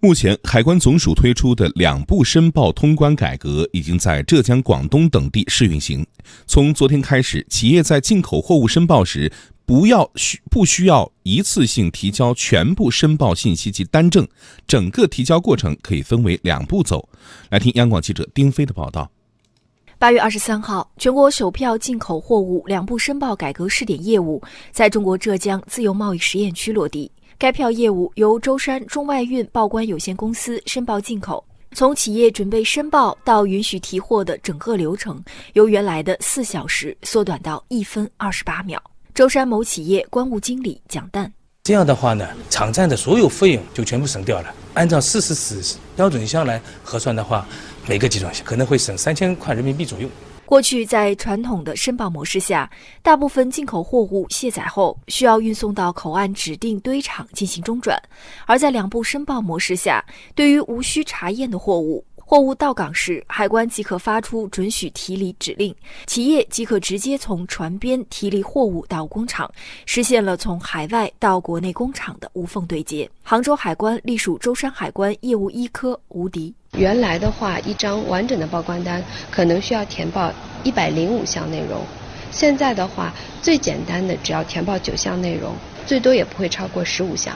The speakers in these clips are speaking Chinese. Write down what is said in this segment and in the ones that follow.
目前，海关总署推出的两步申报通关改革已经在浙江、广东等地试运行。从昨天开始，企业在进口货物申报时，不要需不需要一次性提交全部申报信息及单证，整个提交过程可以分为两步走。来听央广记者丁飞的报道。八月二十三号，全国首票进口货物两步申报改革试点业务在中国浙江自由贸易实验区落地。该票业务由舟山中外运报关有限公司申报进口，从企业准备申报到允许提货的整个流程，由原来的四小时缩短到一分二十八秒。舟山某企业关务经理蒋旦：这样的话呢，场站的所有费用就全部省掉了。按照四十尺标准箱来核算的话，每个集装箱可能会省三千块人民币左右。过去在传统的申报模式下，大部分进口货物卸载后需要运送到口岸指定堆场进行中转；而在两步申报模式下，对于无需查验的货物，货物到港时，海关即可发出准许提离指令，企业即可直接从船边提离货物到工厂，实现了从海外到国内工厂的无缝对接。杭州海关隶属舟山海关业务一科吴迪：原来的话，一张完整的报关单可能需要填报一百零五项内容，现在的话，最简单的只要填报九项内容，最多也不会超过十五项。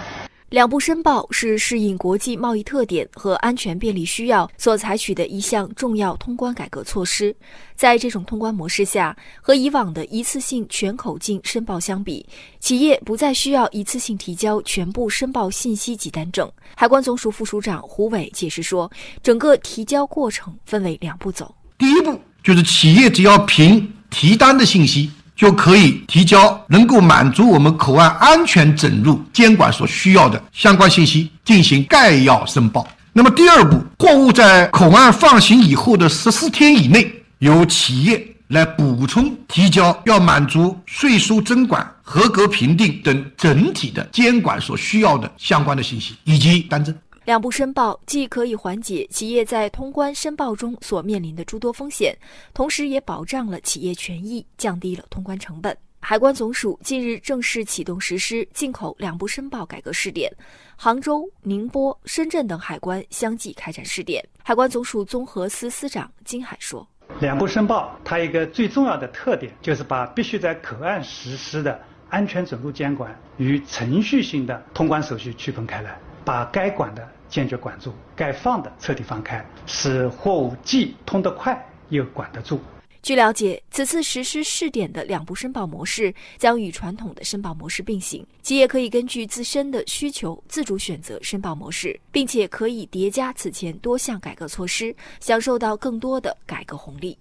两步申报是适应国际贸易特点和安全便利需要所采取的一项重要通关改革措施。在这种通关模式下，和以往的一次性全口径申报相比，企业不再需要一次性提交全部申报信息及单证。海关总署副署长胡伟解释说，整个提交过程分为两步走。第一步就是企业只要凭提单的信息。就可以提交能够满足我们口岸安全整入监管所需要的相关信息，进行概要申报。那么第二步，货物在口岸放行以后的十四天以内，由企业来补充提交要满足税收征管、合格评定等整体的监管所需要的相关的信息以及单证。两步申报既可以缓解企业在通关申报中所面临的诸多风险，同时也保障了企业权益，降低了通关成本。海关总署近日正式启动实施进口两步申报改革试点，杭州、宁波、深圳等海关相继开展试点。海关总署综合司司长金海说：“两步申报它一个最重要的特点就是把必须在口岸实施的安全准入监管与程序性的通关手续区分开来。”把该管的坚决管住，该放的彻底放开，使货物既通得快又管得住。据了解，此次实施试点的两步申报模式将与传统的申报模式并行，企业可以根据自身的需求自主选择申报模式，并且可以叠加此前多项改革措施，享受到更多的改革红利。